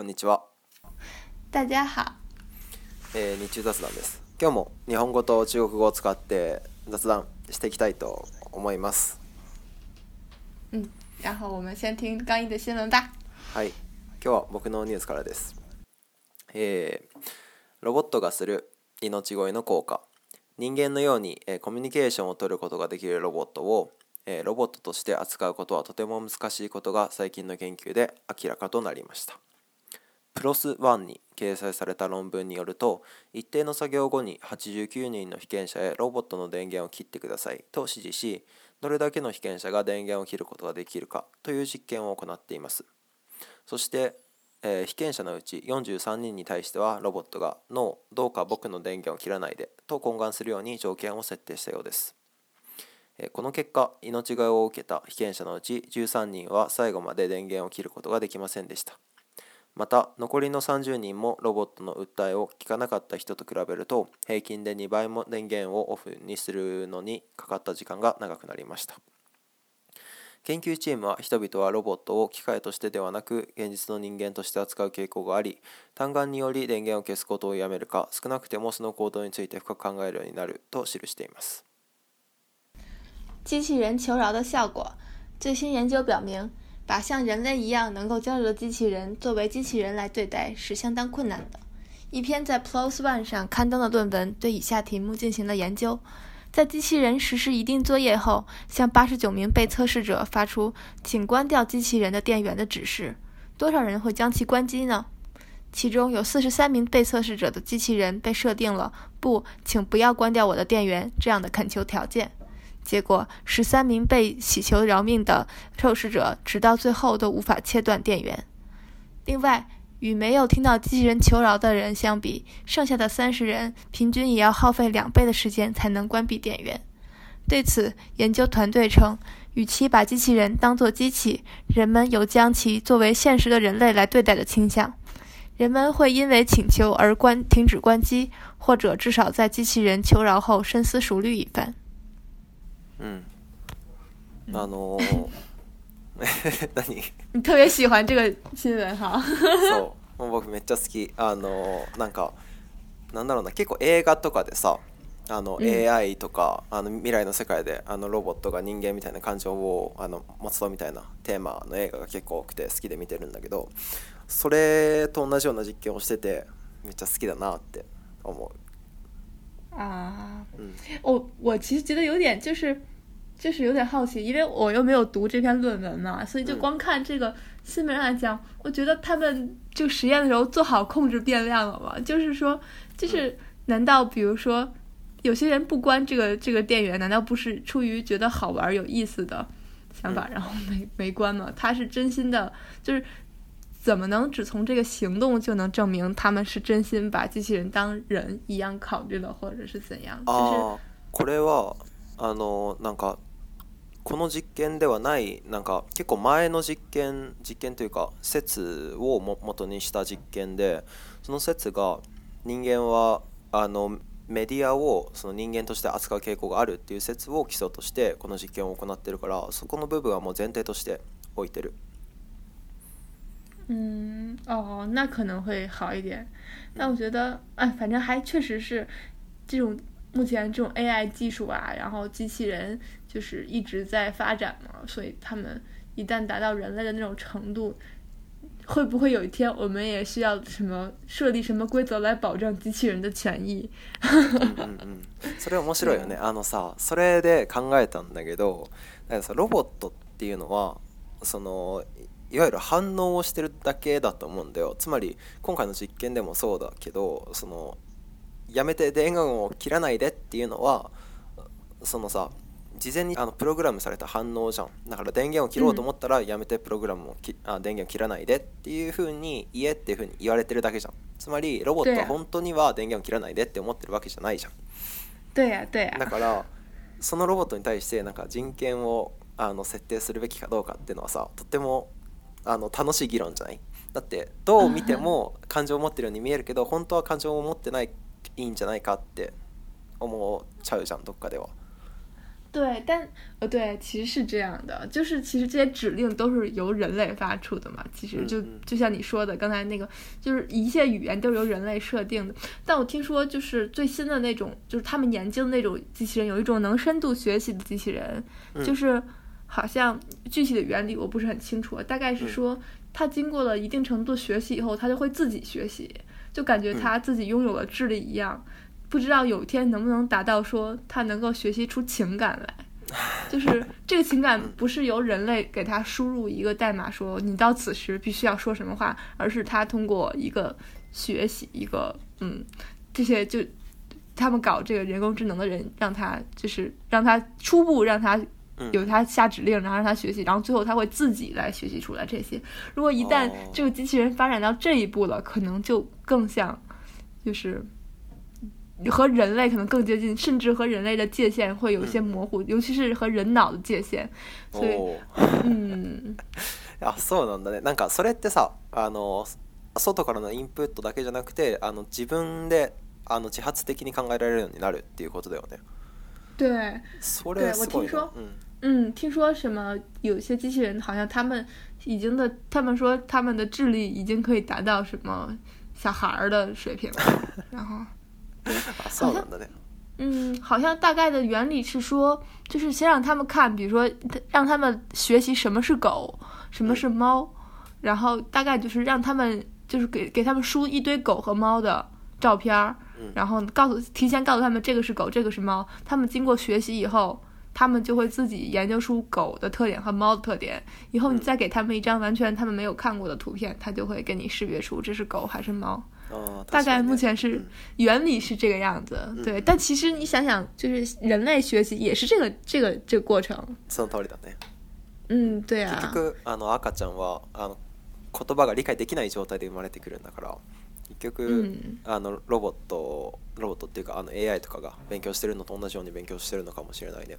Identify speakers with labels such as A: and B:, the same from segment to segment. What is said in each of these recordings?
A: こんにちは。
B: 大家好。
A: えー、日中雑談です。今日も日本語と中国語を使って雑談していきたいと思います。
B: うん。然后我们先听刚毅的新闻吧。
A: はい。今日は僕のニュースからです。えー、ロボットがする命乞いの効果。人間のように、えー、コミュニケーションを取ることができるロボットをえロボットとして扱うことはとても難しいことが最近の研究で明らかとなりましたプロス1に掲載された論文によると一定の作業後に89人の被験者へロボットの電源を切ってくださいと指示しどれだけの被験者が電源を切ることができるかという実験を行っていますそして、えー、被験者のうち43人に対してはロボットが「NO どうか僕の電源を切らないで」と懇願するように条件を設定したようですえこの結果命がいを受けた被験者のうち13人は最後まで電源を切ることができませんでしたまた残りの30人もロボットの訴えを聞かなかった人と比べると平均で2倍も電源をオフにするのにかかった時間が長くなりました研究チームは人々はロボットを機械としてではなく現実の人間として扱う傾向があり単眼により電源を消すことをやめるか少なくてもその行動について深く考えるようになると記しています
B: 机器人求饶的效果最新研究表明把像人类一样能够交流的机器人作为机器人来对待是相当困难的。一篇在《Plus One》上刊登的论文对以下题目进行了研究：在机器人实施一定作业后，向八十九名被测试者发出“请关掉机器人的电源”的指示，多少人会将其关机呢？其中有四十三名被测试者的机器人被设定了“不，请不要关掉我的电源”这样的恳求条件。结果，十三名被乞求饶命的受试者，直到最后都无法切断电源。另外，与没有听到机器人求饶的人相比，剩下的三十人平均也要耗费两倍的时间才能关闭电源。对此，研究团队称，与其把机器人当作机器，人们有将其作为现实的人类来对待的倾向。人们会因为请求而关停止关机，或者至少在机器人求饶后深思熟虑一番。
A: んあのー、
B: 何？特别喜欢这个新闻哈。
A: そう、僕めっちゃ好き。あのー、なんかなんだろうな、結構映画とかでさ。あの AI とか、うん、あの未来の世界であのロボットが人間みたいな感情をあの持つとみたいなテーマの映画が結構多くて好きで見てるんだけどそれと同じような実験をしててめっちゃ好きだなって思う。
B: 啊，嗯、我我其实觉得有点就是就是有点好奇，因为我又没有读这篇论文嘛，所以就光看这个新闻来讲。我觉得他们就实验的时候做好控制变量了嘛，就是说，就是难道比如说，有些人不关这个这个电源，难道不是出于觉得好玩有意思的想法，然后没没关吗？他是真心的，就是怎么能只从这个行动就能证明他们是真心把机器人当人一样考虑了，或者是怎样？啊，
A: これはあのなんか。この実験ではないなんか結構前の実験実験というか説をも元にした実験でその説が人間はあのメディアをその人間として扱う傾向があるっていう説を基礎としてこの実験を行ってるからそこの部分はもう前提として置いてる。
B: 嗯，哦，那可能会好一点。但我觉得，哎，反正还确实是这种目前这种 AI 技术啊，然后机器人就是一直在发展嘛，所以他们一旦达到人类的那种程度，会不会有一天我们也需要什么设立什么规则来保障机器人的权益？
A: う んそれ面白いよね。あのさ、それで考えたんだけど、なんかさロボットっていうのはそのいわゆる反応をしてるだけだと思うんだよつまり今回の実験でもそうだけどそのやめて電源を切らないでっていうのはそのさ事前にあのプログラムされた反応じゃんだから電源を切ろうと思ったらやめてプログラムをき、あ電源を切らないでっていうふうに言えっていうふうに言われてるだけじゃんつまりロボットは本当には電源を切らないでって思ってるわけじゃないじゃんだからそのロボットに対してなんか人権をあの設定するべきかどうかっていうのはさとってもあの楽しい議論じゃないだってどう見ても感情を持ってるように見えるけど本当は感情を持ってないいいんじゃないかって思っちゃうじゃんどっかでは
B: 对，但呃，对，其实是这样的，就是其实这些指令都是由人类发出的嘛。其实就就像你说的，刚才那个，就是一切语言都是由人类设定的。但我听说，就是最新的那种，就是他们研究的那种机器人，有一种能深度学习的机器人，就是好像具体的原理我不是很清楚，大概是说它经过了一定程度学习以后，它就会自己学习，就感觉它自己拥有了智力一样。不知道有一天能不能达到，说他能够学习出情感来，就是这个情感不是由人类给他输入一个代码，说你到此时必须要说什么话，而是他通过一个学习，一个嗯，这些就他们搞这个人工智能的人让他就是让他初步让他有他下指令，然后让他学习，然后最后他会自己来学习出来这些。如果一旦这个机器人发展到这一步了，可能就更像就是。和人类可能更接近，甚至和人类的界限会有些模糊，尤其是和人脑的界限。所以，
A: 嗯。啊，そうなんだね。なんかそれってさ、あの外からのインプットだけじゃなくて、あの自分であの自発的に考えられるようになるっていうことだよね。
B: 对，
A: 对，
B: 我听说，嗯，听说什么？有些机器人好像他们已经的，他们说他们的智力已经可以达到什么小孩儿的水平了，然后。
A: 好像，
B: 嗯，好像大概的原理是说，就是先让他们看，比如说，让他们学习什么是狗，什么是猫，然后大概就是让他们，就是给给他们输一堆狗和猫的照片，然后告诉提前告诉他们这个是狗，这个是猫。他们经过学习以后，他们就会自己研究出狗的特点和猫的特点。以后你再给他们一张完全他们没有看过的图片，他就会跟你识别出这是狗还是猫。哦、大概目前是原理是这个样子，嗯、对。但其实你想想，就是人类学习也是这个这个这个过程。
A: その通りだね。
B: うん对啊。
A: 結局あの赤ちゃんはあの言葉が理解できない状態で生まれてくるんだから。結局、うん、あのロボットロボットっていうかあの AI とかが勉強してるのと同じように勉強してるのかもしれないね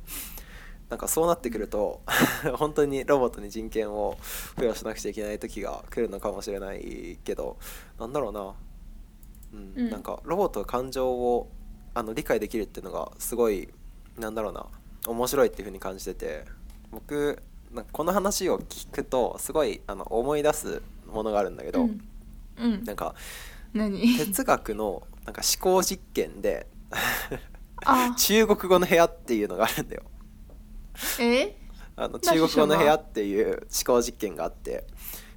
A: なんかそうなってくると 本当にロボットに人権を付与しなくちゃいけない時が来るのかもしれないけどなんだろうなうん、なんかロボットが感情をあの理解できるっていうのがすごいなんだろうな面白いっていう風に感じてて僕なんかこの話を聞くとすごいあの思い出すものがあるんだけど、うん
B: うん、
A: なんか哲学のなんか思考実験で 中国語の部屋っていうのがあるんだよ。あの中国語の部屋っていう思考実験があって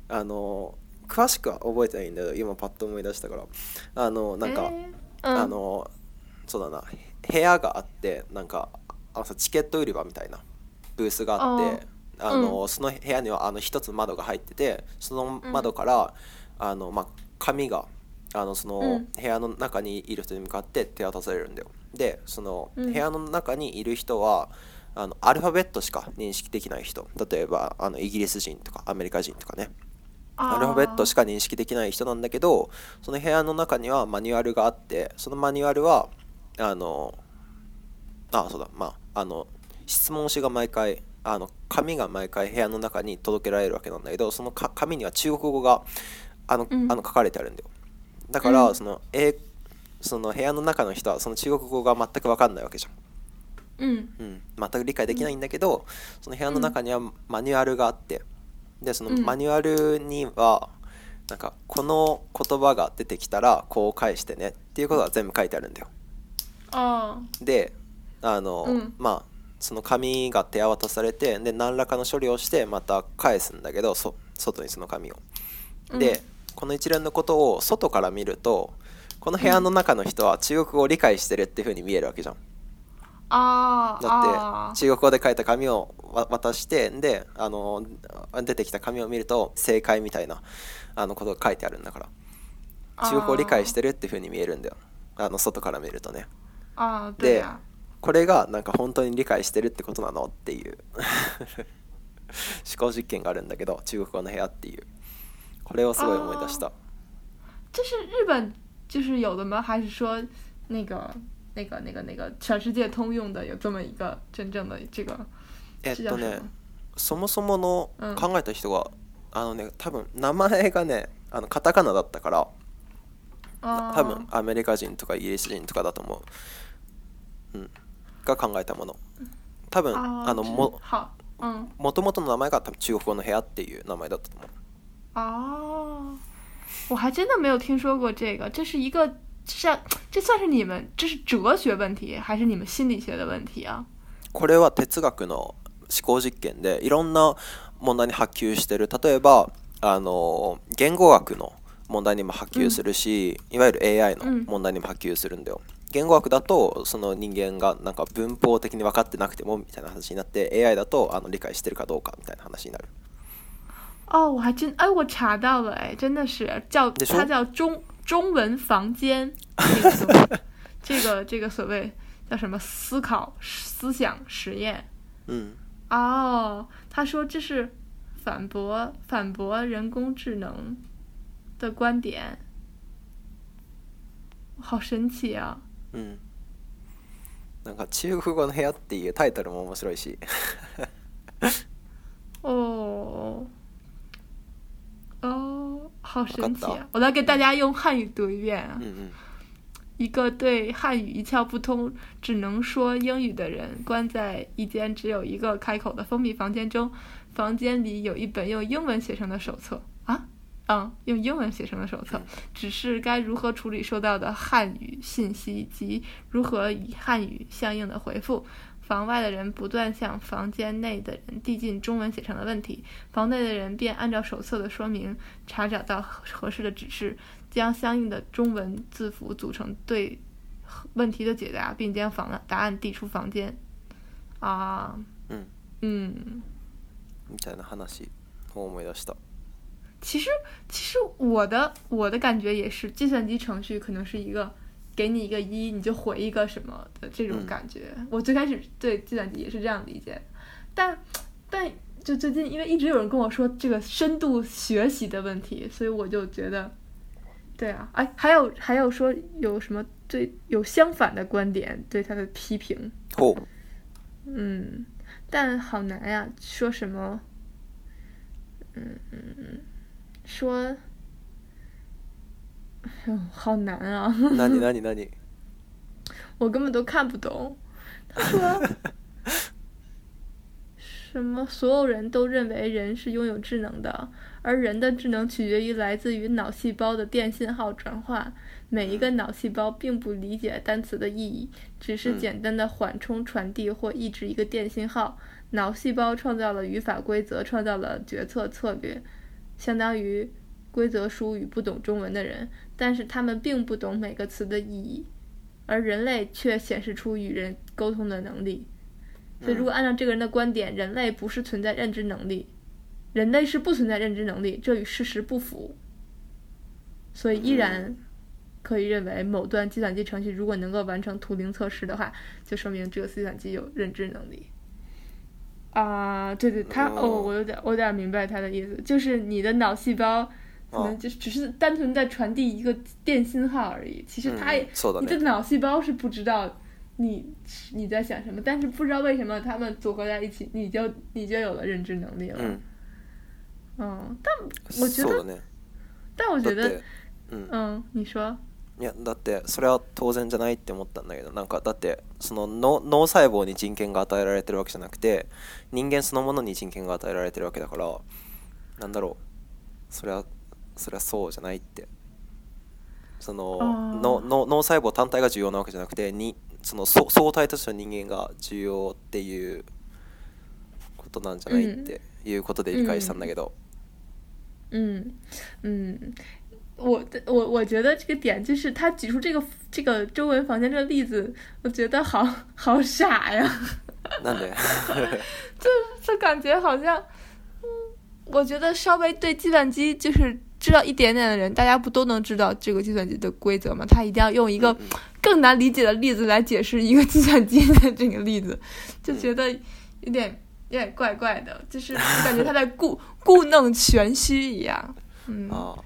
A: あの詳しくは覚えてないんだけど今パッと思い出したからあのなんか、えーうん、あのそうだな部屋があってなんかあのさチケット売り場みたいなブースがあってあの、うん、その部屋にはあの一つ窓が入っててその窓から、うん、あのま紙があのその部屋の中にいる人に向かって手渡されるんだよ。でその部屋の中にいる人は、あのアルファベットしか認識できない人例えばあのイギリス人とかアメリカ人とかねアルファベットしか認識できない人なんだけどその部屋の中にはマニュアルがあってそのマニュアルはあのあそうだまああの質問紙が毎回あの紙が毎回部屋の中に届けられるわけなんだけどその紙には中国語があの、うん、あの書かれてあるんだよだから、その英その部屋の中の人はその中国語が全く分かんないわけじゃん。
B: うん、
A: うん、全く理解できないんだけど、その部屋の中にはマニュアルがあって、でそのマニュアルには、うなんかこの言葉が出てきたらこう返してねっていうことが全部書いてあるんだよ。であの、うん、まあその紙が手渡されてで何らかの処理をしてまた返すんだけどそ外にその紙を。で、うん、この一連のことを外から見るとこの部屋の中の人は中国語を理解してるっていうふうに見えるわけじゃん。だって中国語で書いた紙を渡してであの出てきた紙を見ると正解みたいなあのことが書いてあるんだから中国語を理解してるっていうふうに見えるんだよあの外から見るとね。でこれがなんか本当に理解してるってことなのっていう思考実験があるんだけど中国語の部屋っていうこれをすごい思い出した。
B: 这是日本就是有的吗？还是说那个那个那个那个全世界通用的有这么一个真正的这个
A: えっとねそもそもの考えた人が、うん、あのね多分名前がねあのカタカナだったから多分アメリカ人とかイギリス人とかだと思う、うん、が考えたもの多分あのももともとの名前が多分中国語の部屋っていう名前だったと思う
B: ああ我还真的没有听说过这个，这是一个算这算是你们这是哲学問題、还是你们心理学的問題啊？
A: これは哲学の思考実験でいろんな問題に波及してる例えばあの言語学の問題にも波及するし、いわゆる AI の問題にも波及するんだよ、言語学だとその人間がなんか文法的に分かってなくてもみたいな話になって AI だとあの理解してるかどうかみたいな話になる。
B: 哦，我还真哎，我查到了，哎，真的是叫它叫中中文房间，这个这个所谓叫什么思考思想实验，
A: 嗯，
B: 哦，他说这是反驳反驳人工智能的观点，好神奇啊！
A: 嗯，なんか中国語の部屋っていうタイトルも面白いし。
B: 哦。好神奇！我来给大家用汉语读一遍啊。
A: 嗯嗯，
B: 一个对汉语一窍不通，只能说英语的人，关在一间只有一个开口的封闭房间中，房间里有一本用英文写成的手册啊，嗯，用英文写成的手册，只是该如何处理收到的汉语信息及如何以汉语相应的回复。房外的人不断向房间内的人递进中文写成的问题，房内的人便按照手册的说明查找到合适的指示，将相应的中文字符组成对问题的解答，并将房答案递出房间。啊，
A: 嗯
B: 嗯。
A: みたいな話を思い出した。
B: 其实，其实我的我的感觉也是，计算机程序可能是一个。给你一个一，你就回一个什么的这种感觉。我最开始对计算机也是这样理解，但但就最近，因为一直有人跟我说这个深度学习的问题，所以我就觉得，对啊，哎，还有还有说有什么对有相反的观点对他的批评。
A: 哦，
B: 嗯，但好难呀，说什么？嗯嗯嗯，说。哎呦，好难啊！
A: 那你那你那你，
B: 我根本都看不懂。他说 什么？所有人都认为人是拥有智能的，而人的智能取决于来自于脑细胞的电信号转化。每一个脑细胞并不理解单词的意义，只是简单的缓冲、传递或抑制一个电信号。脑细胞创造了语法规则，创造了决策策略，相当于。规则书与不懂中文的人，但是他们并不懂每个词的意义，而人类却显示出与人沟通的能力。所以，如果按照这个人的观点，人类不是存在认知能力，人类是不存在认知能力，这与事实不符。所以，依然可以认为，某段计算机程序如果能够完成图灵测试的话，就说明这个计算机有认知能力。啊，对对，他哦，我有点，我有点明白他的意思，就是你的脑细胞。可能就是只是单纯在传递一个电信号而已。其实他、也，你的脑细胞是不知道你你在想什么，但是不知道为什么他们组合在一起，你就你就有了认知能力了。嗯，但我觉得，但我觉得，嗯，你说。
A: いやだってそれは当然じゃないって思ったんだけど、なんかだってその脳脳細胞に人権が与えられてるわけじゃなくて、人間そのものに人権が与えられてるわけだから、なんだろう、それは。それはそうじゃないってそののの脳細胞単体が重要なわけじゃなくてにその相対としての人間が重要っていうことなんじゃないっていうことで理解したんだけど。
B: ううう我我我觉得这个点就是他举出这个这个中文房间这个例子，我觉得好好傻呀。
A: 那得，就
B: 就感觉好像，嗯，我觉得稍微对计算机就是知道一点点的人，大家不都能知道这个计算机的规则吗？他一定要用一个更难理解的例子来解释一个计算机的这个例子，就觉得有点有点怪怪的，就是感觉他在故故弄玄虚一样。嗯
A: 哦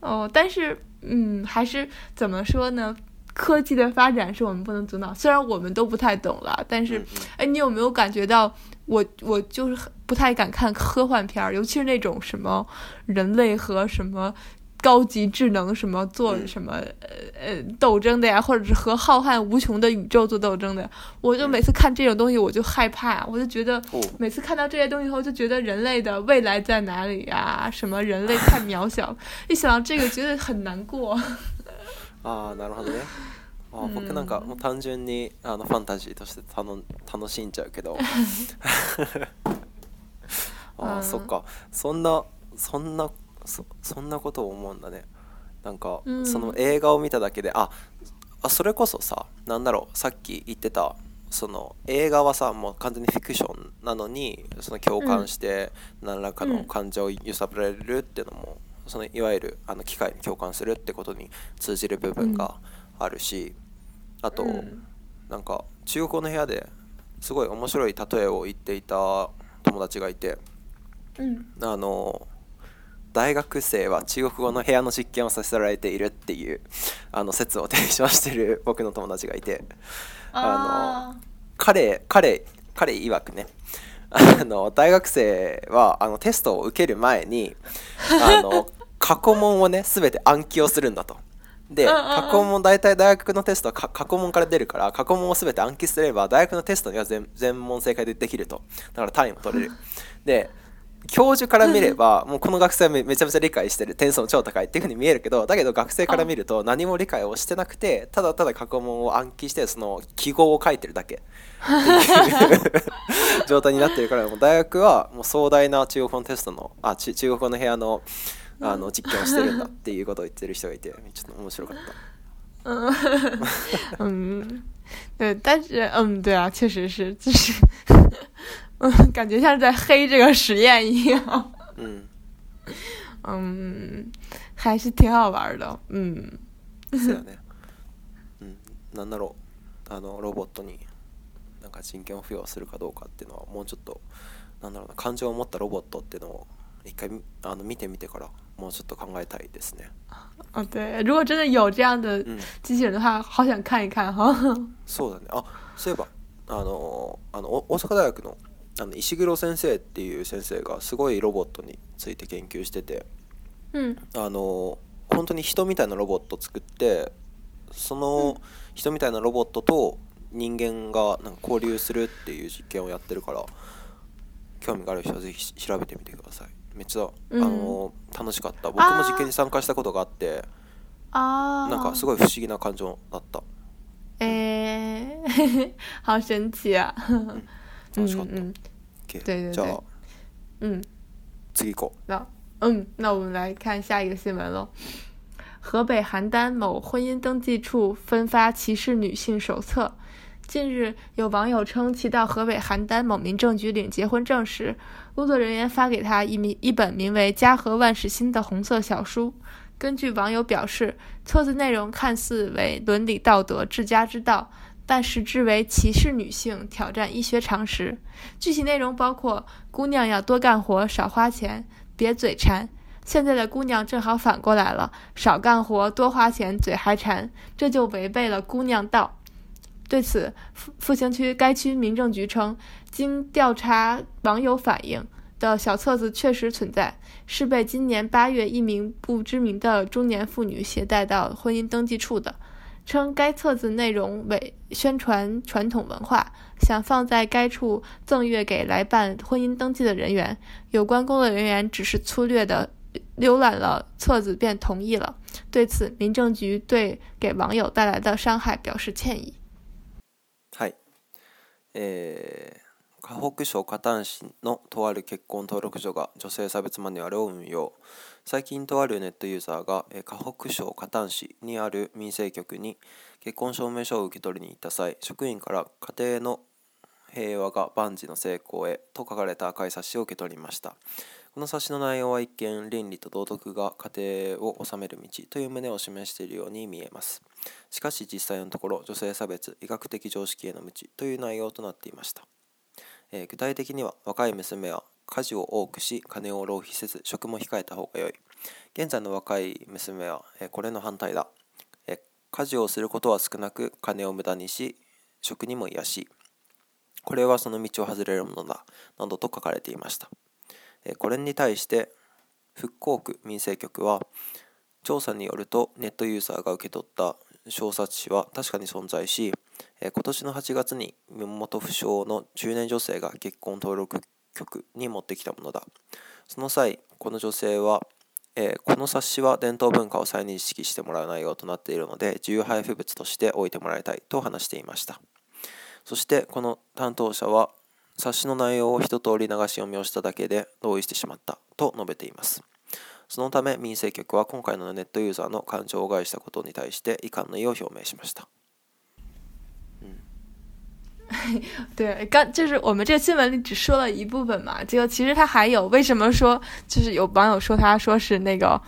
B: 哦，但是嗯，还是怎么说呢？科技的发展是我们不能阻挡，虽然我们都不太懂了，但是哎，你有没有感觉到？我我就是不太敢看科幻片儿，尤其是那种什么人类和什么高级智能什么做什么呃呃斗争的呀，或者是和浩瀚无穷的宇宙做斗争的。我就每次看这种东西，我就害怕，我就觉得，每次看到这些东西后，就觉得人类的未来在哪里呀？什么人类太渺小，一想到这个，觉得很难过。
A: 啊，难啊多。あ僕なんかもう単純にあのファンタジーとして楽楽しんじゃうけど ああそっかそんなそんなそそんなことを思うんだねなんか、その映画を見ただけでああそれこそさなんだろうさっき言ってたその映画はさもう完全にフィクションなのにその共感して何らかの感情を揺さぶられるっていうのも、うん、そのいわゆるあの機械に共感するってことに通じる部分が、うんあるしあと、うん、なんか中国語の部屋ですごい面白い例えを言っていた友達がいて、
B: うん、
A: あの大学生は中国語の部屋の実験をさせられているっていうあの説を提唱してる 僕の友達がいてあの彼彼彼曰くねあの大学生はあのテストを受ける前にあの 過去問をね全て暗記をするんだと。で過去問大体大学のテストは過去問から出るから過去問を全て暗記すれば大学のテストには全全問正解でできるとだから単位も取れるで教授から見れば、もうこの学生はめちゃめちゃ理解してる点数も超高いっていうふうに見えるけどだけど学生から見ると何も理解をしてなくてただただ過去問を暗記してその記号を書いてるだけっていう状態になってるからもう大学はもう壮大な中国語のテストのあ中国語の部屋のあの実験をしてるんだっていうことを言ってる人がいて ちょっと面白かった。
B: 嗯，对，但是嗯，对啊，确实是，就是，嗯，感觉像是在黑这个实验一样。嗯，嗯，还是挺好玩的。嗯。
A: そうだね。うん、なんだろう、あのロボットになんか人権を付与するかどうかっていうのはもうちょっとなんだろうな感情を持ったロボットっていうのを一回あの見てみてからもうちょっと考えたいですね。
B: あ、对，如果真的有这样的机器人的话，好想看一看哈。
A: そうだね。あ、そういえばあのあの大阪大学のあの石黒先生っていう先生がすごいロボットについて研究してて、
B: うん、
A: あの本当に人みたいなロボット作ってその人みたいなロボットと人間がなんか交流するっていう実験をやってるから興味がある人は是非調べてみてください。めっちゃ、あの楽しかった僕も実験に参加したことがあってあなんかすごい不思議な感情だった
B: えー、好神奇啊、
A: うん、楽しかった、
B: うんじゃあん、
A: 次行こ
B: う那嗯那我们来看下一个新闻喽河北邯郸某婚姻登记处分发歧视女性手册近日，有网友称，其到河北邯郸某民政局领结婚证时，工作人员发给他一名一本名为《家和万事兴》的红色小书。根据网友表示，册子内容看似为伦理道德、治家之道，但实质为歧视女性、挑战医学常识。具体内容包括：姑娘要多干活、少花钱，别嘴馋。现在的姑娘正好反过来了，少干活、多花钱，嘴还馋，这就违背了姑娘道。对此，复复兴区该区民政局称，经调查，网友反映的小册子确实存在，是被今年八月一名不知名的中年妇女携带到婚姻登记处的。称该册子内容为宣传传统文化，想放在该处赠阅给来办婚姻登记的人员。有关工作人员只是粗略的浏览了册子便同意了。对此，民政局对给网友带来的伤害表示歉意。
A: えー、河北省河丹市のとある結婚登録所が女性差別マニュアルを運用最近とあるネットユーザーが、え河北省河丹市にある民生局に結婚証明書を受け取りに行った際職員から家庭の平和が万事の成功へと書かれた赤い冊子を受け取りましたこの冊子の内容は一見倫理と道徳が家庭を治める道という旨を示しているように見えますしかし実際のところ女性差別医学的常識への道という内容となっていました、えー、具体的には若い娘は家事を多くし金を浪費せず食も控えた方が良い現在の若い娘は、えー、これの反対だ、えー、家事をすることは少なく金を無駄にし食にも癒しこれはその道を外れるものだなどと書かれていましたこれに対して復興区民生局は調査によるとネットユーザーが受け取った小冊子は確かに存在し今年の8月に身元不詳の中年女性が結婚登録局に持ってきたものだその際この女性はえこの冊子は伝統文化を再認識してもらう内容となっているので自由配布物として置いてもらいたいと話していましたそしてこの担当者は冊子の内容を一通り流し読みをしただけで同意してしまったと述べていますそのため民生局は今回のネットユーザーの感情を害したことに対して遺憾の意を表明しました。
B: 对，刚就是我们这新闻里只说了一部分嘛，结果其实他还有为什么说，就是有网友说他说是那个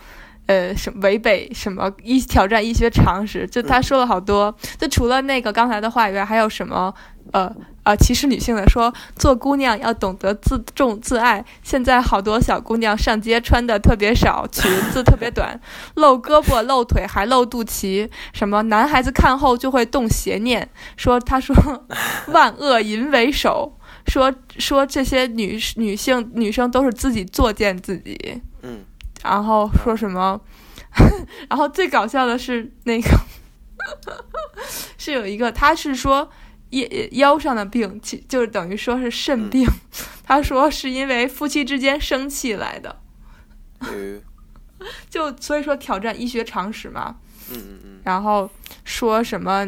B: 呃，什么违背什么医挑战医学常识？就他说了好多。就除了那个刚才的话以外，还有什么？呃，呃歧视女性的说，做姑娘要懂得自重自爱。现在好多小姑娘上街穿的特别少，裙子特别短，露胳膊露腿还露肚脐。什么男孩子看后就会动邪念，说他说 万恶淫为首，说说这些女女性女生都是自己作贱自己。
A: 嗯。
B: 然后说什么？然后最搞笑的是那个，是有一个，他是说腰腰上的病，就等于说是肾病。他说是因为夫妻之间生气来的，就所以说挑战医学常识嘛。然后说什么？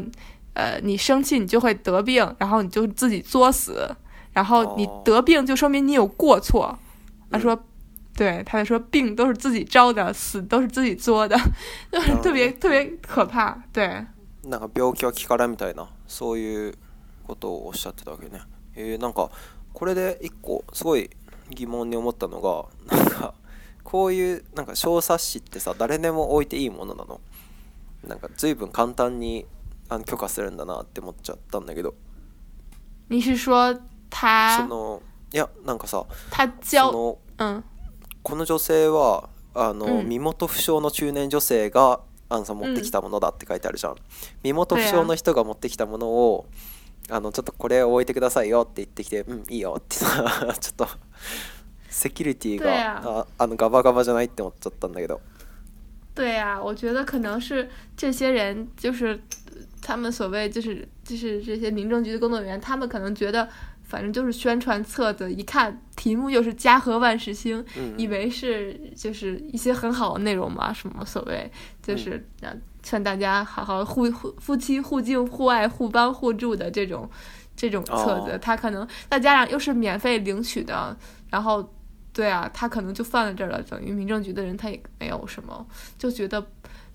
B: 呃，你生气你就会得病，然后你就自己作死，然后你得病就说明你有过错。他说。对，他就说病都是自己招的，死都是自己作的，就是特别特别可怕。对。
A: なんか病気は気からみたいなそういうことをおっしゃってたわけね。えー、なんかこれで一個すごい疑問に思ったのがなんかこういうなんか小冊子ってさ誰でも置いていいものなのなんか随分簡単にあの許可するんだなって思っちゃったんだけど。
B: 你是说他？
A: そのいやなんかさ。
B: 他
A: その
B: うん。
A: この女性はあの、
B: うん
A: 身元不詳の中年女性があのさ持ってきたものだって書いてあるじゃん、身元不詳の人が持ってきたものをあのちょっとこれを置いてくださいよって言ってきて「うんいいよ」ってさ ちょっとセキュリティがああのガバガバじゃないって思っちゃったんだけど
B: 对呀、我觉得可能是这些人，就是他们所谓就是就是这些民政局的工作人员，他们可能觉得反正就是宣传册子，一看题目又是“家和万事兴”，以为是就是一些很好的内容嘛，什么所谓就是劝大家好好互互夫妻互敬互爱互帮互助的这种这种册子，他可能那家长又是免费领取的，然后对啊，他可能就放在这儿了，等于民政局的人他也没有什么，就觉得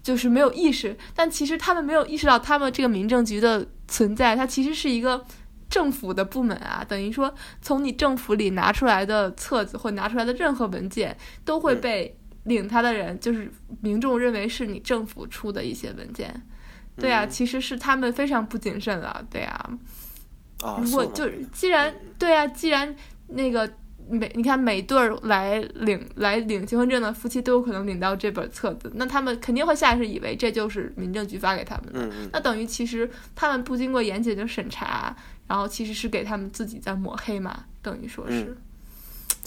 B: 就是没有意识，但其实他们没有意识到他们这个民政局的存在，它其实是一个。政府的部门啊，等于说从你政府里拿出来的册子或拿出来的任何文件，都会被领他的人，就是民众认为是你政府出的一些文件，对啊，其实是他们非常不谨慎了，对啊，
A: 啊，
B: 如果就
A: 是
B: 既然对啊，既然那个每你看每对来领来领结婚证的夫妻都有可能领到这本册子，那他们肯定会下意识以为这就是民政局发给他们的，那等于其实他们不经过严谨的审查。然后其实是给他们自己在抹黑嘛，等于说是，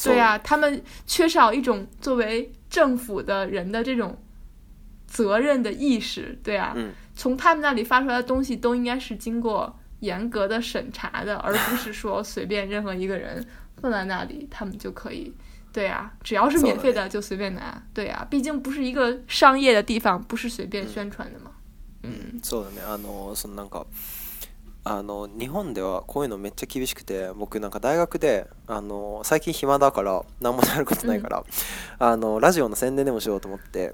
B: 对呀，他们缺少一种作为政府的人的这种责任的意识，对啊，从他们那里发出来的东西都应该是经过严格的审查的，而不是说随便任何一个人放在那里，他们就可以，对呀，只要是免费的就随便拿，对呀，毕竟不是一个商业的地方，不是随便宣传的嘛，嗯，
A: あの日本ではこういうのめっちゃ厳しくて僕なんか大学であの最近暇だから何もやることないから、うん、あのラジオの宣伝でもしようと思って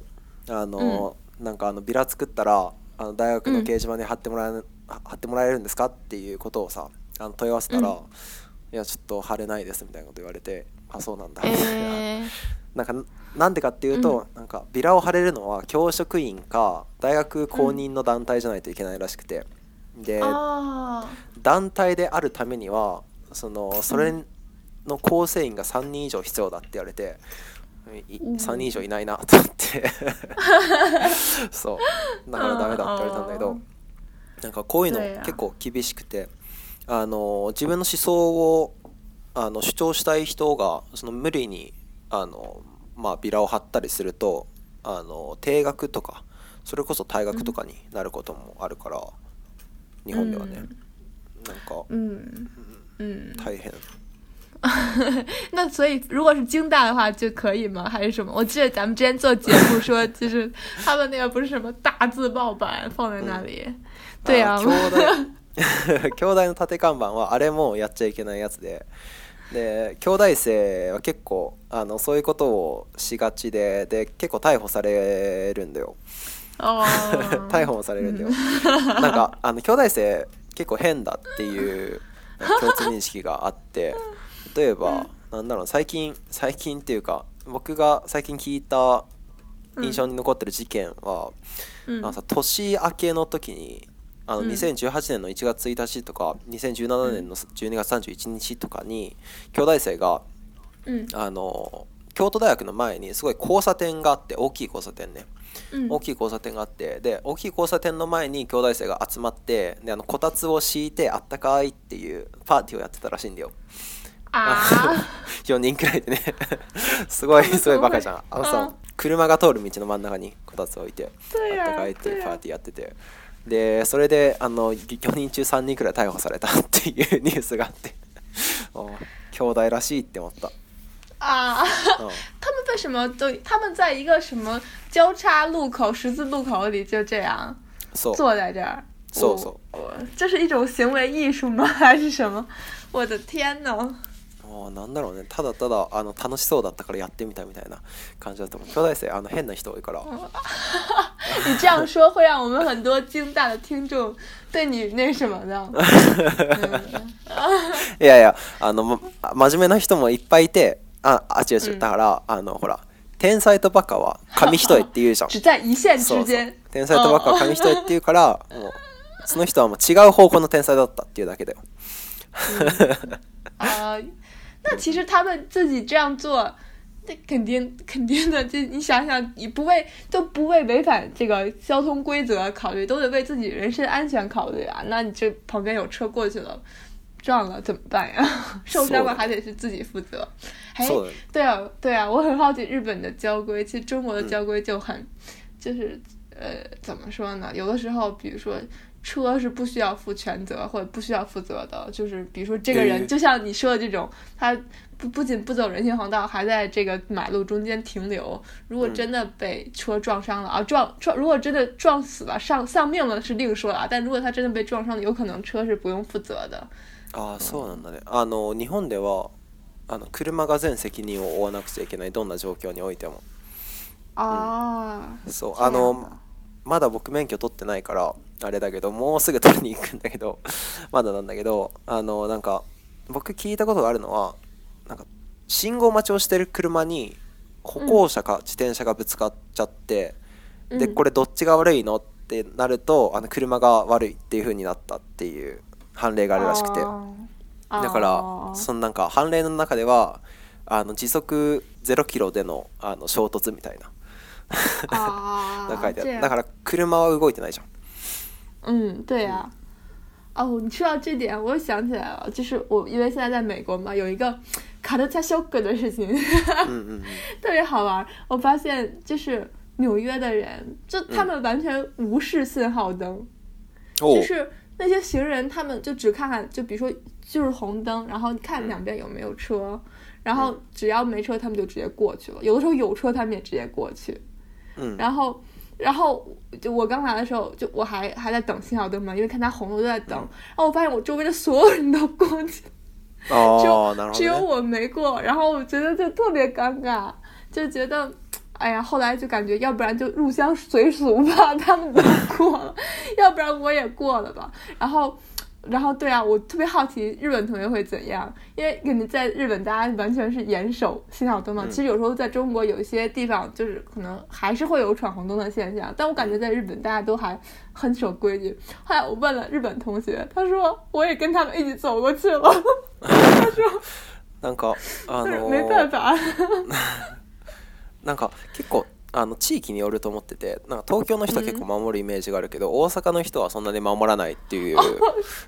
A: あの、うん、なんかあのビラ作ったらあの大学の掲示板に貼ってもらえ、うん、貼ってもらえるんですかっていうことをさあの問い合わせたら、
B: うん、
A: いやちょっと貼れないですみたいなこと言われてあそうなんだみたいな。なんかなんでかっていうと、うん、なんかビラを貼れるのは教職員か大学公認の団体じゃないといけないらしくて、で団体であるためにはそのそれの構成員が3人以上必要だって言われて、
B: うん、
A: 3人以上いないなと思って そうだからダメだって言われたんだけどなんかこういうの結構厳しくてあの自分の思想をあの主張したい人がその無理にあの、まあ、ビラを貼ったりするとあの定額とかそれこそ退学とかになることもあるから。うん日本ではね、うん、な
B: んか、
A: 大変。
B: 那所以，如果是京大的话就可以吗？还是什么？我记得咱们之前做节目说，就是 他们那个不是什么大字报版放在那里，对啊。
A: 京大 の縦看板はあれもやっちゃいけないやつで。で京大生は結構あのそういうことをしがちでで結構逮捕されるんだよ。逮捕もされるんだよ、なんかあの兄弟生結構変だっていう共通認識があって例えば、何なんだろう最近最近っていうか僕が最近聞いた印象に残ってる事件は、
B: うん、
A: あのさ年明けの時にあの2018年の1月1日とか、うん、2017年の12月31日とかに兄弟生が、
B: うん、
A: あの京都大学の前にすごい交差点があって大きい交差点ね、大きい交差点があってで大きい交差点の前に兄弟生が集まってであのこたつを敷いてあったかいっていうパーティーをやってたらしいんだよ。
B: あ
A: 4 人くらいでね すごいすごいバカじゃんあのさ車が通る道の真ん中にこたつ置いてあったかいっていうパーティーやっててでそれであの4人中3人くらい逮捕されたっていうニュースがあって 兄弟らしいって思った
B: 啊！他们为什么？都他们在一个什么交叉路口、十字路口里就这样坐在这儿？这是一种行为艺术吗？还是什么？我的天
A: 哪！なんだろうね。ただただあの楽しそうだったからやってみたみたいな感じだと思う。生あの変な人多いから。
B: 你这样说会让我们很多惊大的听众对你那什么的。
A: いやいやあのま真面目な人もいっぱいいて。ああ違う違う、だからあのほら天才とバカは紙一重って言うじゃん
B: 只在 一線之
A: そうそう天才とバカは紙一重って言うからもうその人はもう違う方向の天才だったっていうだけだよ
B: 啊、那其实他们自己这样做，这肯定肯定的，这你想想，你不为都不为违反这个交通规则考虑，都得为自己人身安全考虑啊。那你这旁边有车过去了，撞了怎么办呀？受伤了还得是自己负责。哎，对啊，对啊，我很好奇日本的交规，其实中国的交规就很，就是呃，怎么说呢？有的时候，比如说车是不需要负全责或者不需要负责的，就是比如说这个人，就像你说的这种，他不不仅不走人行横道，还在这个马路中间停留。如果真的被车撞伤了啊，撞撞，如果真的撞死了、丧丧命了是另说啊，但如果他真的被撞伤了，有可能车是不用负责的。
A: ああそうなんだねあの日本ではあの車が全責任を負わなくちゃいけないどんな状況においても
B: あ
A: あ、う
B: ん、そう
A: あのまだ僕免許取ってないからあれだけどもうすぐ取りに行くんだけど まだなんだけどあのなんか僕聞いたことがあるのはなんか信号待ちをしてる車に歩行者か自転車がぶつかっちゃって、
B: うん、で
A: これどっちが悪いのってなるとあの車が悪いっていう風になったっていう判例があるらしくてだからそのなんか判例の中ではあの時速0キロでのあの衝突みたいな だから車は動いてないじゃん。
B: うん对呀、啊。哦，你说到这点，我又想起来了，就是我因为现在在美国嘛，有一个卡特加修格的事情，
A: 嗯嗯
B: 特别好玩。我发现就是纽约的人，就他们完全无视信号灯，
A: 嗯、
B: 就是那些行人，他们就只看看，就比如说就是红灯，然后你看两边有没有车，然后只要没车，他们就直接过去了。有的时候有车，他们也直接过去。
A: 嗯，
B: 然后，然后就我刚来的时候，就我还还在等信号灯嘛，因为看它红了我就在等。然后我发现我周围的所有人都过，就只有我没过。然后我觉得就特别尴尬，就觉得。哎呀，后来就感觉，要不然就入乡随俗吧，他们都过了，要不然我也过了吧。然后，然后对啊，我特别好奇日本同学会怎样，因为你在日本大家完全是严守信号灯嘛。其实有时候在中国有一些地方就是可能还是会有闯红灯的现象，但我感觉在日本大家都还很守规矩。后来我问了日本同学，他说我也跟他们一起走过去了。
A: 他说，
B: 难搞，
A: 啊，
B: 没办法。
A: なんか結構あの地域によると思っててなんか東京の人は結構守るイメージがあるけど、うん、大阪の人はそんなに守らないっていう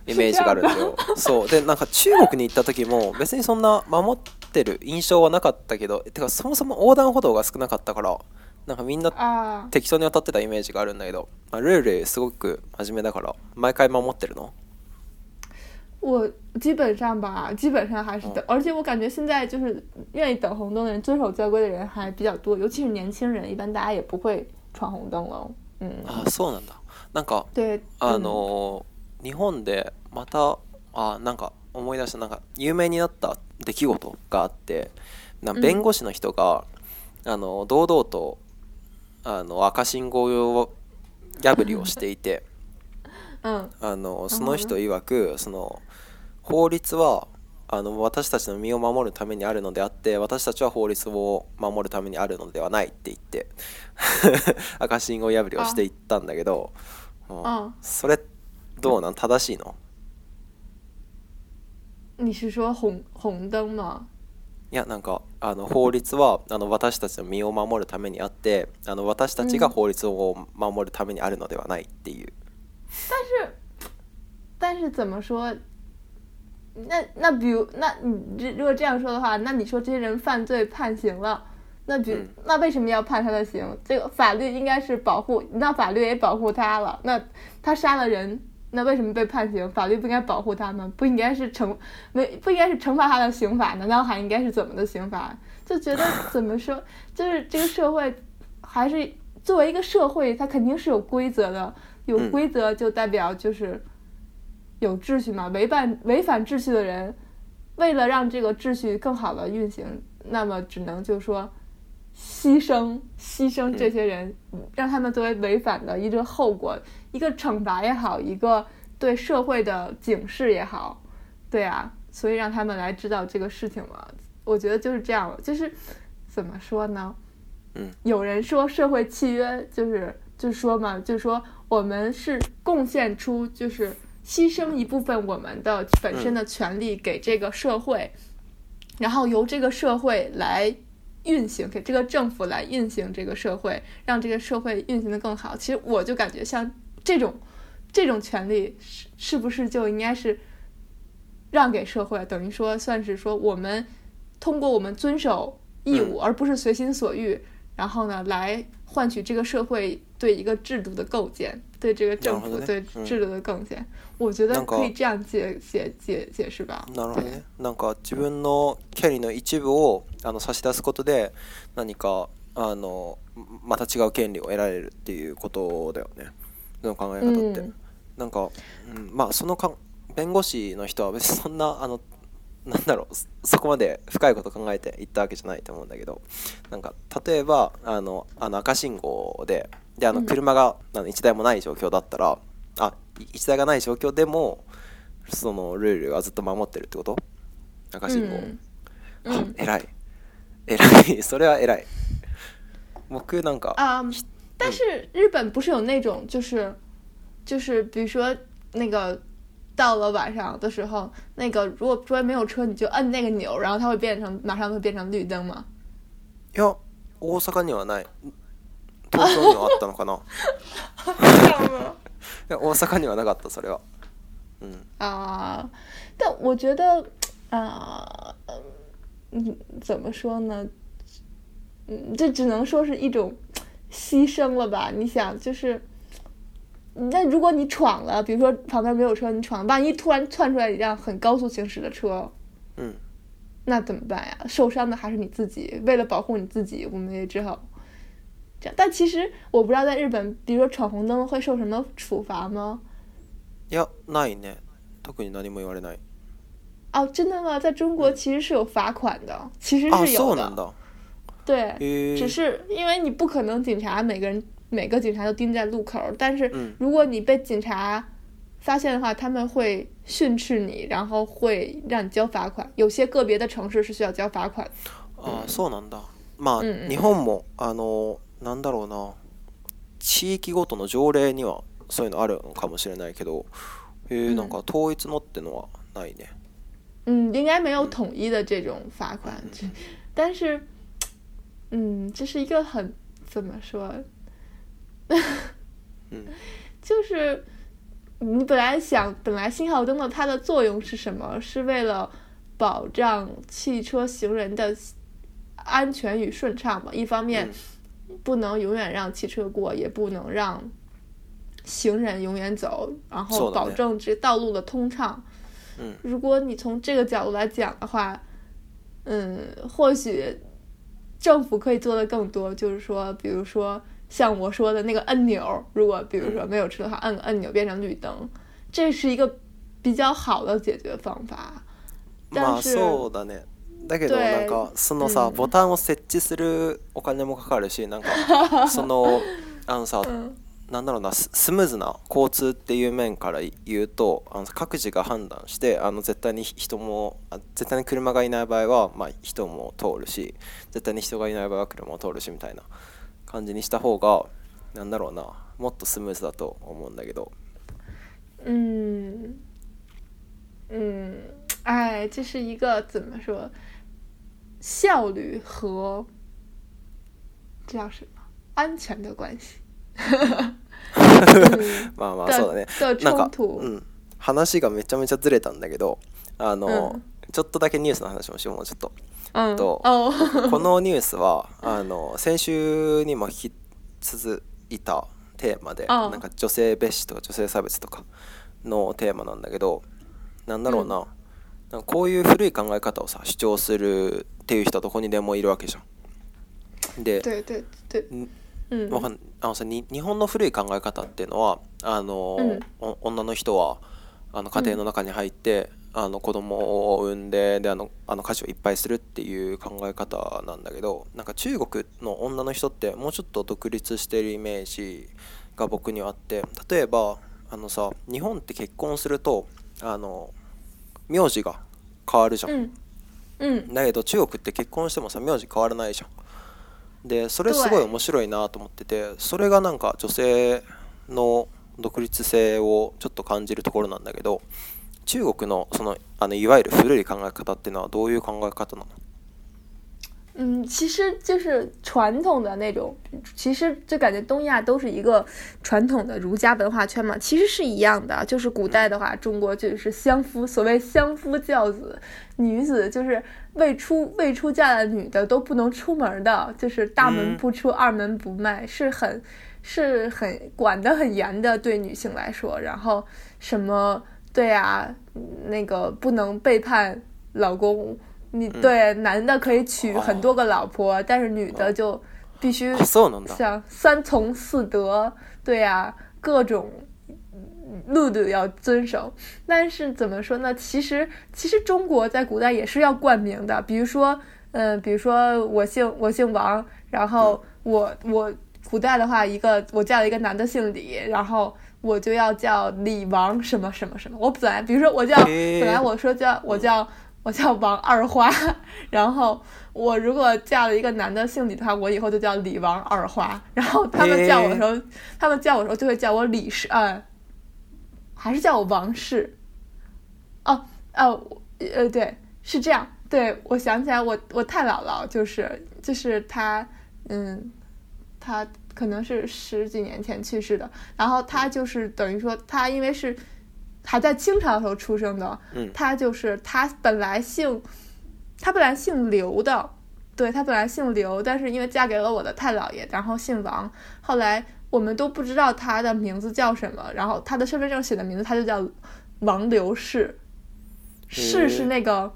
A: イメージがあるんでよ。そうでなんか中国に行った時も別にそんな守ってる印象はなかったけどてかそもそも横断歩道が少なかったからなんかみんな適当に渡ってたイメージがあるんだけど、まあ、ルールすごく真面目だから毎回守ってるの
B: 我基本上吧，基本上还是等，而且我感觉现在就是愿意等红灯的人、遵守交规的人还比较多，尤其是年轻人，一般大家也不会闯红灯了。嗯
A: 啊，そうなんだ。なんか
B: 对
A: あの日本でまたあなんか思い出したなんか有名になった出来事があって、な弁護士の人があの堂々とあの赤信号をギャブリをしていて、あのその人曰くその法律はあの私たちの身を守るためにあるのであって私たちは法律を守るためにあるのではないって言って 赤信号破りをしていったんだけど、うん、それどうなん正しいの
B: 你是说红红灯吗？
A: いやなんかあの法律はあの私たちの身を守るためにあってあの私たちが法律を守るためにあるのではないっていう。
B: 但是但是怎么说？那那比如，那你这如果这样说的话，那你说这些人犯罪判刑了，那比那为什么要判他的刑？这个法律应该是保护，那法律也保护他了。那他杀了人，那为什么被判刑？法律不应该保护他吗？不应该是惩，没不应该是惩罚他的刑法？难道还应该是怎么的刑法？就觉得 怎么说，就是这个社会还是作为一个社会，它肯定是有规则的，有规则就代表就是。有秩序嘛？违反违反秩序的人，为了让这个秩序更好的运行，那么只能就说牺牲牺牲这些人，让他们作为违反的一个后果，一个惩罚也好，一个对社会的警示也好，对啊，所以让他们来知道这个事情嘛。我觉得就是这样，就是怎么说呢？
A: 嗯，
B: 有人说社会契约就是就说嘛，就是说我们是贡献出就是。牺牲一部分我们的本身的权利给这个社会，然后由这个社会来运行，给这个政府来运行这个社会，让这个社会运行的更好。其实我就感觉像这种这种权利是是不是就应该是让给社会？等于说算是说我们通过我们遵守义务，而不是随心所欲，然后呢来换取这个社会对一个制度的构建，对这个政府对制度的构建。我觉得可以这样解解解解释吧。
A: なるほどね。なんか自分のキャリーの一部をあの差し出すことで何かあのまた違う権利を得られるっていうことだよね。の考え方って、なんか、うん、まあそのか弁護士の人は別に そんなあのなんだろうそこまで深いこと考えていったわけじゃないと思うんだけどなんか例えばあのあの赤信号でであの車が、あの1台もない状況だったらあ一台がない状況でもそのルールはずっと守ってるってこと赤信号、
B: う
A: ん
B: うん、
A: 偉い偉いそれは偉い僕なんか
B: 啊、um, 但是日本不是有那种就是就是比如说那个到了晚上的时候，那个如果周围没有车，你就摁那个钮，然后它会变成马上会变成绿灯吗？
A: いや、大阪にはない。東京にはあったのかな？大阪にはなかったそれは。
B: 啊，但我觉得啊，嗯，怎么说呢？嗯，这只能说是一种牺牲了吧？你想，就是，那如果你闯了，比如说旁边没有车，你闯，万一突然窜出来一辆很高速行驶的车，
A: 嗯，
B: 那怎么办呀？受伤的还是你自己。为了保护你自己，我们也只好。但其实我不知道在日本，比如说闯红灯会受什么处罚吗？
A: いないね。特に何も言われない。
B: 哦，真的吗？在中国其实是有罚款的，其实是有的。
A: あ
B: 对，只是因为你不可能警察每个人每个警察都盯在路口，但是如果你被警察发现的话，他们会训斥你，然后会让你交罚款。有些个别的城市是需要交罚款。
A: あそうなんだ。まあ日本もあの。なんだろうな、地域ごとの条例にはそういうのあるかもしれないけど、なんか統一のってのはないね。
B: 嗯，应该没有统一的这种罚款，但是，嗯，这是一个很怎么说，就是你本来想本来信号灯的它的作用是什么？是为了保障汽车行人的安全与顺畅嘛？一方面。不能永远让汽车过，也不能让行人永远走，然后保证这道路的通畅。
A: 嗯，
B: 如果你从这个角度来讲的话，嗯，或许政府可以做的更多，就是说，比如说像我说的那个按钮，如果比如说没有车的话，按个按钮变成绿灯，这是一个比较好的解决方法。
A: 但是。だけどなんかそのさ、うん、ボタンを設置するお金もかかるしなんかそのあのさ、うん、なんだろうなススムーズな交通っていう面から言うとあの各自が判断してあの絶対に人も絶対に車がいない場合は、まあ、人も通るし絶対に人がいない場合は車も通るしみたいな感じにした方がなんだろうなもっとスムーズだと思うんだけど。
B: う嗯，嗯，哎，这是一个怎么说？效率和叫什么安全的关系。
A: まあまあそうだね。なんか、うん、話がめちゃめちゃずれたんだけど、あの、うん、ちょっとだけニュースの話もしようもうちょっと。
B: うん、
A: とこのニュースは あの先週にも引き続いたテーマで、なんか女性蔑視とか女性差別とかのテーマなんだけど、なんだろうな。なんかこういう古い考え方をさ主張するっていう人はどこにでもいるわけじゃん。でうんわかあのさ日本の古い考え方っていうのはあの、うん女の人はあの家庭の中に入って、あの子供を産んでであのあの家事をいっぱいするっていう考え方なんだけどなんか中国の女の人ってもうちょっと独立してるイメージが僕にはあって例えばあのさ日本って結婚するとあの名字が変わるじゃん、
B: うんうん、
A: だけど中国って結婚してもさ名字変わらないじゃんでそれすごい面白いなと思っててそれがなんか女性の独立性をちょっと感じるところなんだけど中国のそのあのいわゆる古い考え方っていうのはどういう考え方なの
B: 嗯，其实就是传统的那种，其实就感觉东亚都是一个传统的儒家文化圈嘛，其实是一样的。就是古代的话，中国就是相夫，所谓相夫教子，女子就是未出未出嫁的女的都不能出门的，就是大门不出二门不迈，是很是很管得很严的对女性来说。然后什么对呀，那个不能背叛老公。你对男的可以娶很多个老婆，但是女的就必须像三从四德，对呀，各种路都要遵守。但是怎么说呢？其实其实中国在古代也是要冠名的，比如说嗯，比如说我姓我姓王，然后我我古代的话，一个我叫一个男的姓李，然后我就要叫李王什么什么什么。我本来比如说我叫本来我说叫我叫。我叫王二花，然后我如果嫁了一个男的姓李的话，我以后就叫李王二花。然后他们叫我的时候，他们叫我的时候就会叫我李氏，呃，还是叫我王氏。哦哦呃，对，是这样。对我想起来，我我太姥姥就是就是她，嗯，她可能是十几年前去世的。然后她就是等于说，她因为是。还在清朝时候出生的，他就是他本来姓，他本来姓刘的，对他本来姓刘，但是因为嫁给了我的太姥爷，然后姓王。后来我们都不知道他的名字叫什么，然后他的身份证写的名字他就叫王刘氏，氏是那个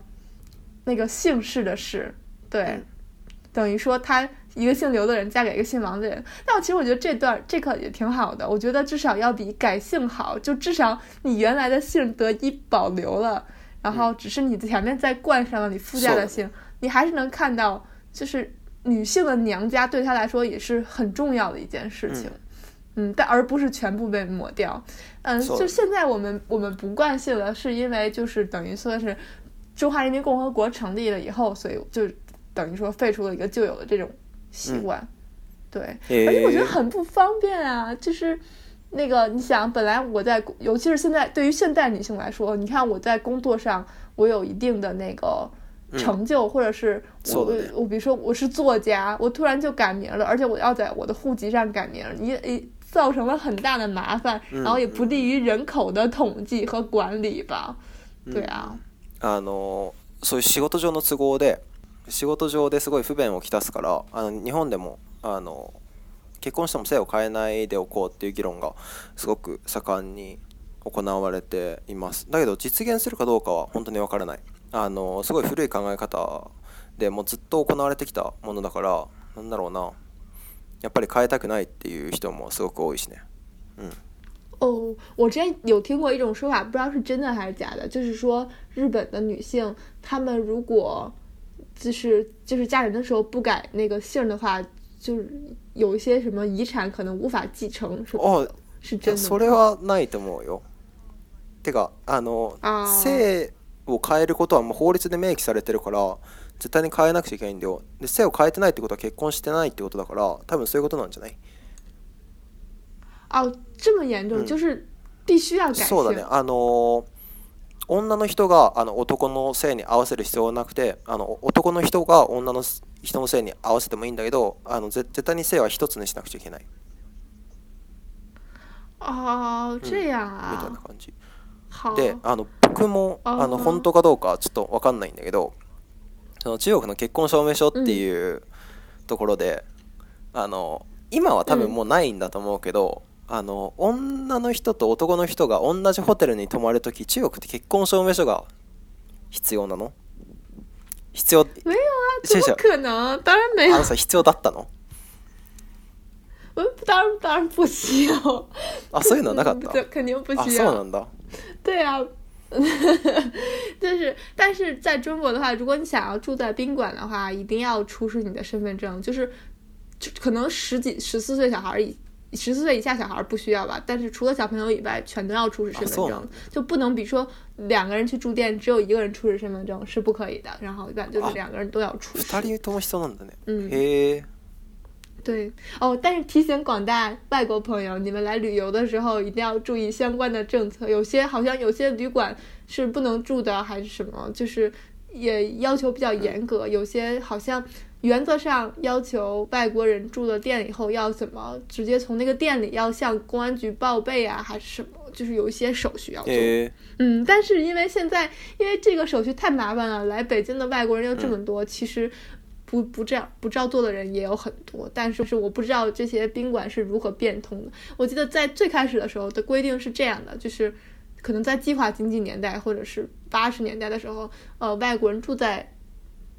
B: 那个姓氏的氏，对，等于说他。一个姓刘的人嫁给一个姓王的人，但我其实我觉得这段这个也挺好的，我觉得至少要比改姓好，就至少你原来的姓得以保留了，然后只是你前面再冠上了你夫家的姓，你还是能看到，就是女性的娘家对她来说也是很重要的一件事情，嗯，但而不是全部被抹掉，嗯，就现在我们我们不惯性了，是因为就是等于说是中华人民共和国成立了以后，所以就等于说废除了一个旧有的这种。习惯，对，而且我觉得很不方便啊。就是那个，你想，本来我在，尤其是现在，对于现代女性来说，你看我在工作上，我有一定的那个成就，或者是我我比如说我是作家，我突然就改名了，而且我要在我的户籍上改名，你也造成了很大的麻烦，然后也不利于人口的统计和管理吧？对啊，
A: あの、そういう仕事上の都合で。仕事上ですごい不便をきたすからあの日本でもあの結婚しても性を変えないでおこうっていう議論がすごく盛んに行われていますだけど実現するかどうかは本当に分からないあのすごい古い考え方でもうずっと行われてきたものだからなんだろうなやっぱり変えたくないっていう人もすごく多いしねうん
B: 哦，我之前有听过一种说法，不知道是真的还是假的，就是说日本的女性，她们如果就是就是嫁人的时候不改那个姓的话，就是有一些什么遗产可能无法继承，是
A: 哦，
B: 是真的。
A: それはないと思うよ。てかあの姓を変えることはもう法律で明記されてるから、絶対に変えなくちゃいけないんだよ。で姓を変えてないってことは結婚してないってことだから、多分そういうことなんじゃない？
B: 啊，这么严重，就是必须要改。
A: そうだね、あの。女の人があの男の性に合わせる必要はなくてあの男の人が女の人の性に合わせてもいいんだけどあの絶対に性は一つにしなくちゃいけない。
B: ああ、じゃあ。
A: みたいな感じ。であの僕も
B: あ
A: の本当かどうかちょっと分かんないんだけどその中国の結婚証明書っていうところで、うん、あの今は多分もうないんだと思うけど、うんあの女の人と男の人が同じホテルに泊まるとき中国って結婚証明書が必要なの必要
B: 没有啊，怎么可能？当然没有。
A: あ必要だったの？
B: 嗯，当然当然不需要。
A: あそういうのはなかった。
B: 肯定不需要。
A: そうなんだ。
B: 对啊。就是，但是在中国的话，如果你想要住在宾馆的话，一定要出示你的身份证。就是，就可能十几、十四岁小孩十四岁以下小孩不需要吧？但是除了小朋友以外，全都要出示身份证，就不能，比如说两个人去住店，只有一个人出示身份证是不可以的。然后一般就是两个人都要出。
A: 二人ともなんだね。
B: 嗯。对，哦，但是提醒广大外国朋友，你们来旅游的时候一定要注意相关的政策，有些好像有些旅馆是不能住的，还是什么，就是。也要求比较严格，有些好像原则上要求外国人住了店以后要怎么直接从那个店里要向公安局报备啊，还是什么？就是有一些手续要做。嗯，但是因为现在因为这个手续太麻烦了，来北京的外国人又这么多，其实不不这样不照做的人也有很多。但是我不知道这些宾馆是如何变通的。我记得在最开始的时候的规定是这样的，就是。可能在计划经济年代，或者是八十年代的时候，呃，外国人住在，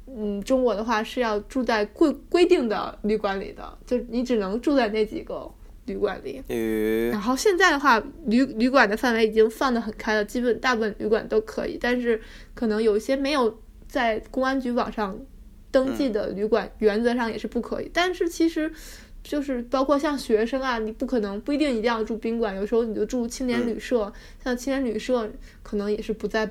B: 嗯，中国的话是要住在规规定的旅馆里的，就你只能住在那几个旅馆里。然后现在的话，旅旅馆的范围已经放得很开了，基本大部分旅馆都可以，但是可能有些没有在公安局网上登记的旅馆，原则上也是不可以。但是其实。就是包括像学生啊，你不可能不一定一定要住宾馆，有时候你就住青年旅社。像青年旅社可能也是不在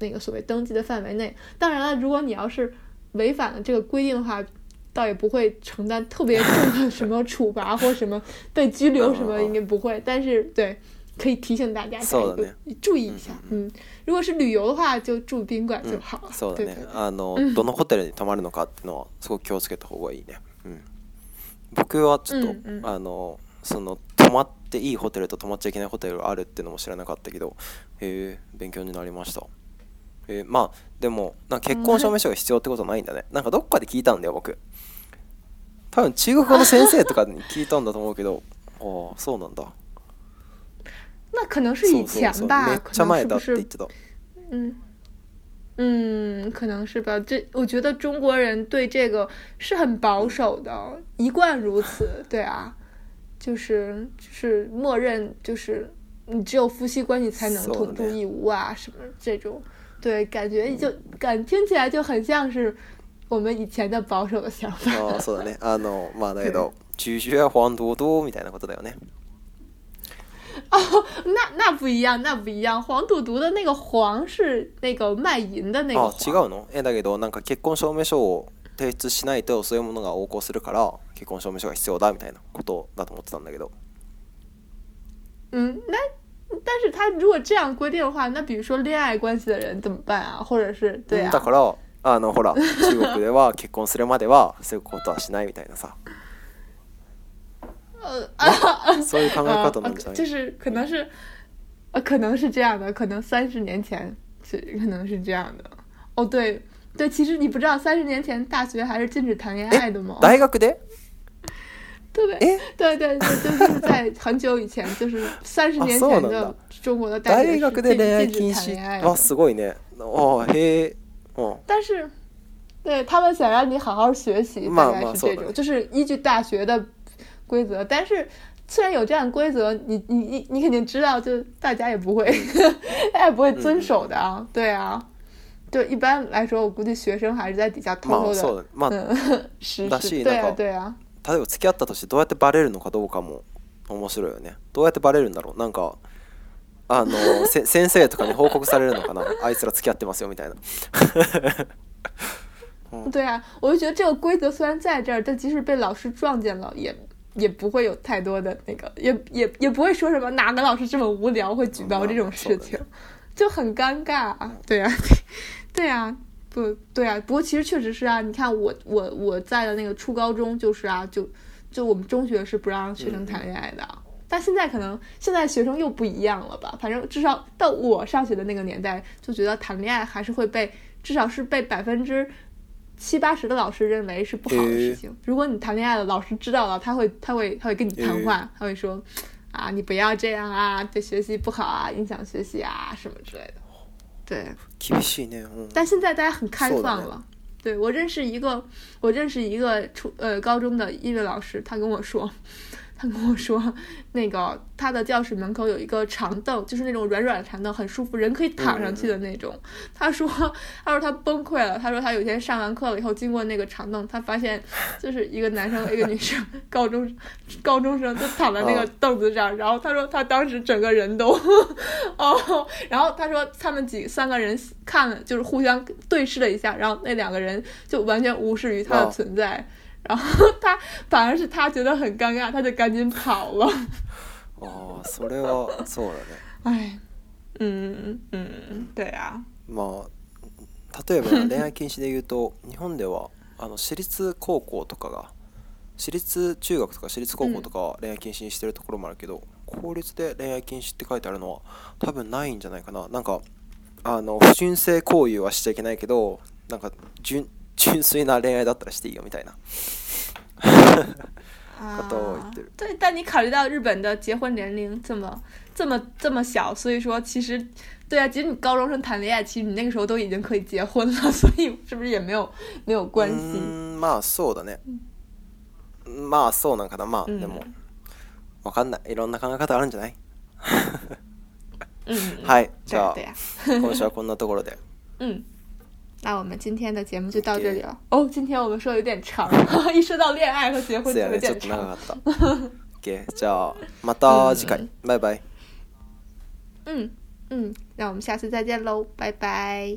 B: 那个所谓登记的范围内。当然了，如果你要是违反了这个规定的话，倒也不会承担特别重的 什么处罚或什么被拘留什么，应该不会。但是对，可以提醒大家注意一下。嗯，如果是旅游的话，就住宾馆就好。了。对对。
A: そうだね。あの どのホテルに泊まるのかっていうのはすごく気をけた方がいいね。僕はちょっと、
B: うんうん、
A: あのその泊まっていいホテルと泊まっちゃいけないホテルがあるっていうのも知らなかったけどへえ勉強になりましたえまあでもな結婚証明書が必要ってことはないんだね、うん、なんかどっかで聞いたんだよ僕多分中国語の先生とかに聞いたんだと思うけどああそうなんだ
B: 那可能是以
A: 前吧，そうそうめっちゃ前だって言ってた。
B: 嗯，可能是吧。这我觉得中国人对这个是很保守的，一贯如此。对啊，就是就是默认就是你只有夫妻关系才能同住一屋啊，什么这种。对，感觉就感听起来就很像是我们以前的保守的想法。
A: そうだね。あのまあだけど、みたいなことだよね。
B: 哦，那那不一样，那不一样。黄赌毒的那个黄是那个卖淫的那个。啊，
A: 違うの。え、だけどなんか結婚証明書提出しないとそういうものが行するから結婚証明書が必要だみたいなことだと思ってたんだけど。
B: な、但是他如果这样规定的话，那比如说恋爱关系的人怎么办啊？或者是对啊。
A: だからあのほら中国では 結婚するまではそういうことはしないみたいなさ。
B: 呃啊啊
A: 啊！
B: 就是可能是，呃，可能是这样的，可能三十年前是可能是这样的。哦，对对，其实你不知道，三十年前大学还是禁止谈恋爱的吗？
A: 大学
B: 对对对对，就是在很久以前，就是三十年前的中国的大学禁止谈恋爱。
A: 哇，すごいね。哦，嘿，哦。
B: 但是，对他们想让你好好学习，大概是这种，就是依据大学的。规则，但是虽然有这样的规则，你你你你肯定知道，就大家也不会，大家不会遵守的啊，对啊，就一般来说，我估计学生还是在底下偷偷的实施，对啊。
A: 例えば付き合ったとしてどうやってバレるのかどうかも面白いよね。どうやってバレるんだろう？なんかあの 先生とかに報告されるのかな？あいつら付き合ってますよみたいな。
B: 对啊，我就觉得这个规则虽然在这儿，但即使被老师撞见了也。也不会有太多的那个，也也也不会说什么哪个老师这么无聊会举报这种事情，就很尴尬，对呀，对呀，不，对啊。不过其实确实是啊，你看我我我在的那个初高中就是啊，就就我们中学是不让学生谈恋爱的，但现在可能现在学生又不一样了吧。反正至少到我上学的那个年代，就觉得谈恋爱还是会被至少是被百分之。七八十的老师认为是不好的事情。如果你谈恋爱了，老师知道了，他会，他会，他会跟你谈话，他会说：“啊，你不要这样啊，对学习不好啊，影响学习啊，什么之类的。”对，但现在大家很开放了。对，我认识一个，我认识一个初呃高中的音乐老师，他跟我说。他跟我说，那个他的教室门口有一个长凳，就是那种软软的长凳，很舒服，人可以躺上去的那种。他说，他说他崩溃了。他说他有一天上完课了以后，经过那个长凳，他发现就是一个男生一个女生，高中高中生就躺在那个凳子上。然后他说他当时整个人都 哦，然后他说他们几三个人看了，就是互相对视了一下，然后那两个人就完全无视于他的存在。然后他反而是他觉得很尴尬，他就赶紧跑了。
A: あそれはそうだね。
B: 哎，嗯嗯，对啊。
A: まあ例えば恋 愛禁止で言うと日本ではあの私立高校とかが私立中学とか私立高校とか恋愛禁止にしてるところもあるけど、公立で恋愛禁止って書いてあるのは多分ないんじゃないかな。なんかあの不純性行為はしちゃいけないけどなんか純純粋な恋愛だったらしていいよみたいな。啊，
B: 对，但你考虑到日本的结婚年齢这么、这么、这么小，所以说其实，对啊，其实你高中生谈恋爱，其实你那个时候都已经可以结婚了，所以是不是也没有没有关系？
A: まあそうだね。まあそうなんかな、まあでも、わかんない、いろんな考え方あるんじゃない？はい、じゃあ今週はこんなところで。
B: うん。那我们今天的节目就到这里了哦，今天我们说的有点长，一说到恋爱和结婚就有点长。
A: 给，叫，马到，次开，拜拜。
B: 嗯嗯，那我们下次再见喽，拜拜。